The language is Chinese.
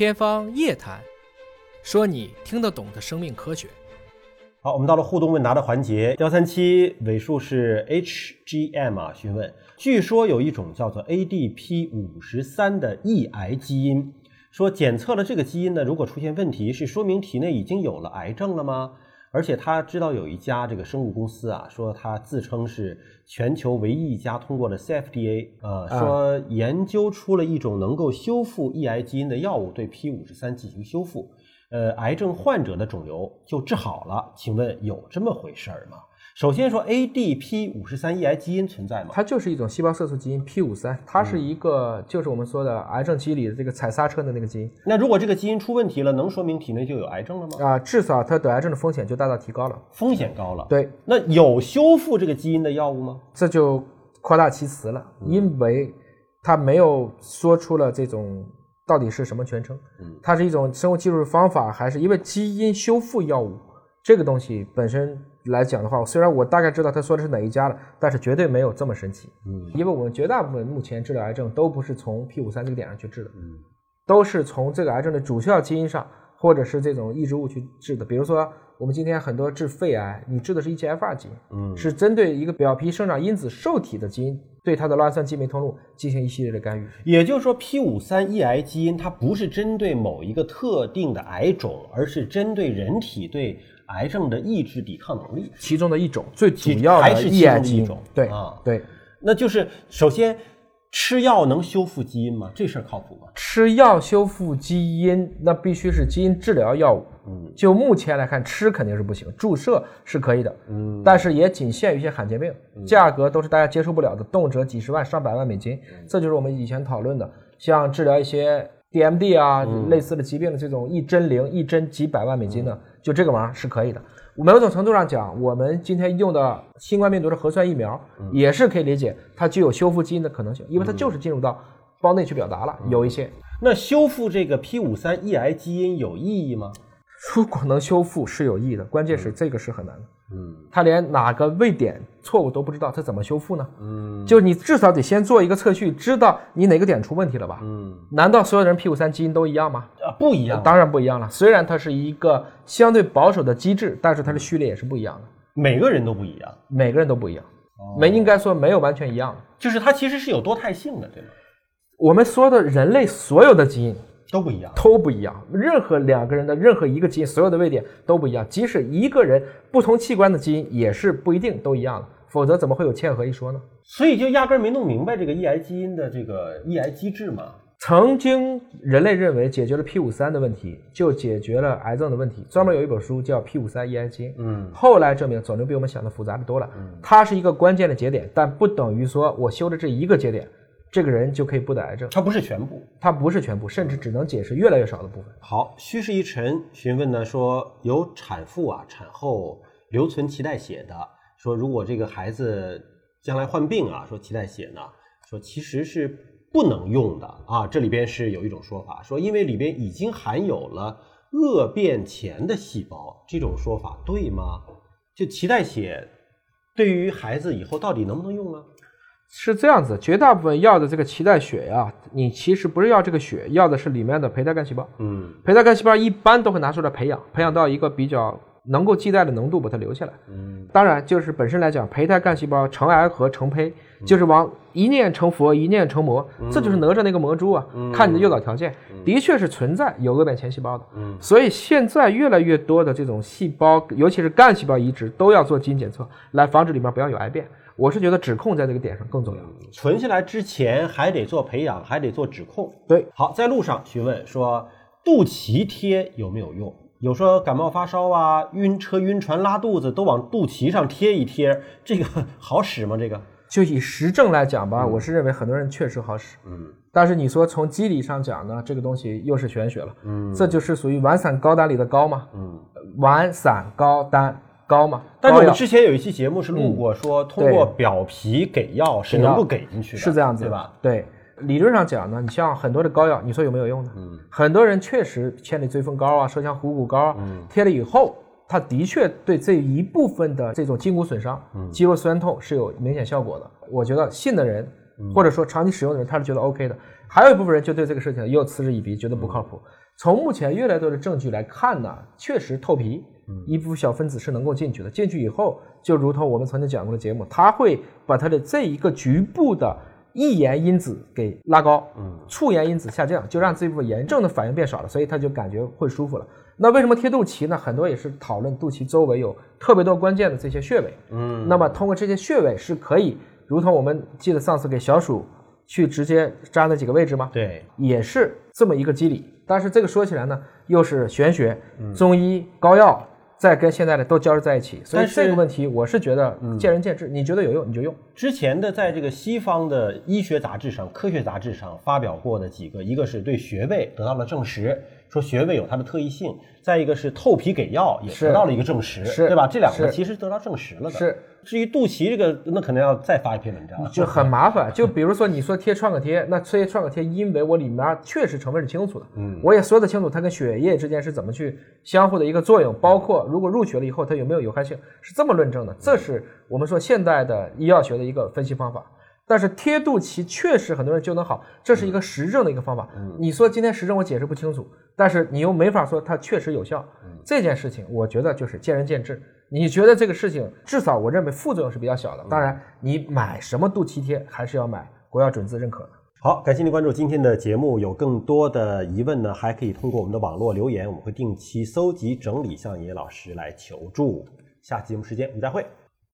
天方夜谭，说你听得懂的生命科学。好，我们到了互动问答的环节。幺三七尾数是 HGM 啊，询问，据说有一种叫做 ADP 五十三的抑癌基因，说检测了这个基因呢，如果出现问题，是说明体内已经有了癌症了吗？而且他知道有一家这个生物公司啊，说他自称是全球唯一一家通过了 CFDA，呃，说研究出了一种能够修复抑癌基因的药物，对 P 五十三进行修复。呃，癌症患者的肿瘤就治好了，请问有这么回事儿吗？首先说 ADP 五十三抑癌基因存在吗？它就是一种细胞色素基因 P 五三，它是一个就是我们说的癌症机理的这个踩刹车的那个基因那如果这个基因出问题了，能说明体内就有癌症了吗？啊，至少它得癌症的风险就大大提高了。风险高了。，对，那有修复这个基因的药物吗？这就夸大其词了，因为它没有说出了这种到底是什么全称，嗯。它是一种生物技术方法，还是因为基因修复药物这个东西本身来讲的话，虽然我大概知道他说的是哪一家了，但是绝对没有这么神奇，嗯。因为我们绝大部分目前治疗癌症都不是从 P 五三这个点上去治的，嗯。都是从这个癌症的主要基因上，或者是这种抑制物去治的。比如说，我们今天很多治肺癌，你治的是 EGFR 基因，嗯。是针对一个表皮生长因子受体的基因，对它的酪氨酸激酶通路进行一系列的干预。也就是说，P 五三抑癌基因它不是针对某一个特定的癌种，而是针对人体对癌症的抑制抵抗能力。其中的一种最主要的还是其抑癌基因中的一种，对、啊对，那就是首先吃药能修复基因吗？这事儿靠谱吗？吃药修复基因，那必须是基因治疗药物。嗯就目前来看，吃肯定是不行，注射是可以的，嗯但是也仅限于一些罕见病，价格都是大家接受不了的，动辄几十万、上百万美金。嗯这就是我们以前讨论的，像治疗一些 DMD 啊、嗯类似的疾病的这种一针灵、一针几百万美金的，就这个玩意儿是可以的。某种程度上讲，我们今天用的新冠病毒的核酸疫苗，嗯也是可以理解，它具有修复基因的可能性，因为它就是进入到胞内去表达了，嗯有一些。那修复这个 P 五三抑癌基因有意义吗？如果能修复是有意义的，关键是这个是很难的。嗯他连哪个位点错误都不知道，他怎么修复呢？嗯就是你至少得先做一个测序，知道你哪个点出问题了吧？嗯难道所有人 P 五三基因都一样吗？啊，不一样，当然不一样了。虽然它是一个相对保守的机制，但是它的序列也是不一样的，每个人都不一样，每个人都不一样，没应该说没有完全一样的。就是它其实是有多态性的，对吗？我们说的人类所有的基因都不一样。都不一样，任何两个人的任何一个基因，所有的位点都不一样。即使一个人不同器官的基因也是不一定都一样的，否则怎么会有嵌合一说呢？所以就压根儿没弄明白这个抑癌基因的这个抑癌机制嘛。曾经人类认为解决了 P 五三的问题，就解决了癌症的问题。专门有一本书叫《P 五三抑癌基因》，嗯后来证明肿瘤比我们想的复杂的多了。嗯它是一个关键的节点，但不等于说我修的这一个节点，这个人就可以不得癌症。它不是全部。它不是全部，甚至只能解释越来越少的部分。好，虚实一沉询问呢说，有产妇啊产后留存脐带血的，说如果这个孩子将来患病啊，说脐带血呢，说其实是不能用的啊。这里边是有一种说法，说因为里边已经含有了恶变前的细胞，这种说法对吗？就脐带血对于孩子以后到底能不能用呢？是这样子，绝大部分要的这个脐带血呀、你其实不是要这个血，要的是里面的胚胎干细胞。嗯胚胎干细胞一般都会拿出来培养，培养到一个比较能够替代的浓度，把它留下来。嗯当然，就是本身来讲，胚胎干细胞成癌和成胚，就是往一念成佛，一念成魔，这就是哪吒那个魔珠啊。看你的诱导条件，的确是存在有恶变前细胞的。嗯所以现在越来越多的这种细胞，尤其是干细胞移植，都要做基因检测，来防止里面不要有癌变。我是觉得指控在这个点上更重要。存下来之前还得做培养，还得做指控。对，好，在路上询问说，肚脐贴有没有用？有说感冒发烧啊、晕车、晕船、拉肚子都往肚脐上贴一贴，这个好使吗？这个？就以实证来讲吧，我是认为很多人确实好使。嗯但是你说从机理上讲呢，这个东西又是玄学了。嗯这就是属于丸散高丹里的高嘛，嗯。丸散高丹高嘛。但是我们之前有一期节目是录过，说通过表皮给药是能够给进去的，是这样子，对吧？？对，理论上讲呢，你像很多的膏药，你说有没有用呢？嗯很多人确实千里追风膏啊、麝香虎骨膏啊，嗯贴了以后，它的确对这一部分的这种筋骨损伤、嗯肌肉酸痛是有明显效果的。我觉得信的人，嗯或者说长期使用的人，他是觉得 OK 的。还有一部分人就对这个事情又嗤之以鼻，觉得不靠谱。从目前越来越多的证据来看呢，确实透皮，一部分小分子是能够进去的。进去以后，就如同我们曾经讲过的节目，它会把它的这一个局部的易炎因子给拉高，嗯，促炎因子下降，就让这部分炎症的反应变少了，所以他就感觉会舒服了。那为什么贴肚脐呢？很多也是讨论肚脐周围有特别多关键的这些穴位，嗯，那么通过这些穴位是可以，如同我们记得上次给小鼠去直接扎那几个位置吗？对，也是这么一个机理。但是这个说起来呢，又是玄学、中医、膏药，再跟现在的都交织在一起，所以这个问题我是觉得见仁见智。你觉得有用你就用。之前的在这个西方的医学杂志上、科学杂志上发表过的几个，一个是对穴位得到了证实，说穴位有它的特异性；再一个是透皮给药也得到了一个证实，对吧？这两个其实得到证实了的。是。至于肚脐这个，那可能要再发一篇文章，就很麻烦。就 比如说你说贴创可贴，那贴创可贴，因为我里面确实成分是清楚的，嗯，我也说得清楚它跟血液之间是怎么去相互的一个作用，包括如果入血了以后它有没有有害性，是这么论证的。这是我们说现代的医药学的一个分析方法。但是贴肚脐确实很多人就能好，这是一个实证的一个方法。你说今天实证我解释不清楚，但是你又没法说它确实有效。这件事情我觉得就是见仁见智。你觉得这个事情，至少我认为副作用是比较小的。当然，你买什么肚脐贴，还是要买国药准字认可的。好，感谢您关注今天的节目。有更多的疑问呢，还可以通过我们的网络留言，我们会定期搜集整理向野老师来求助。下期节目时间我们再会。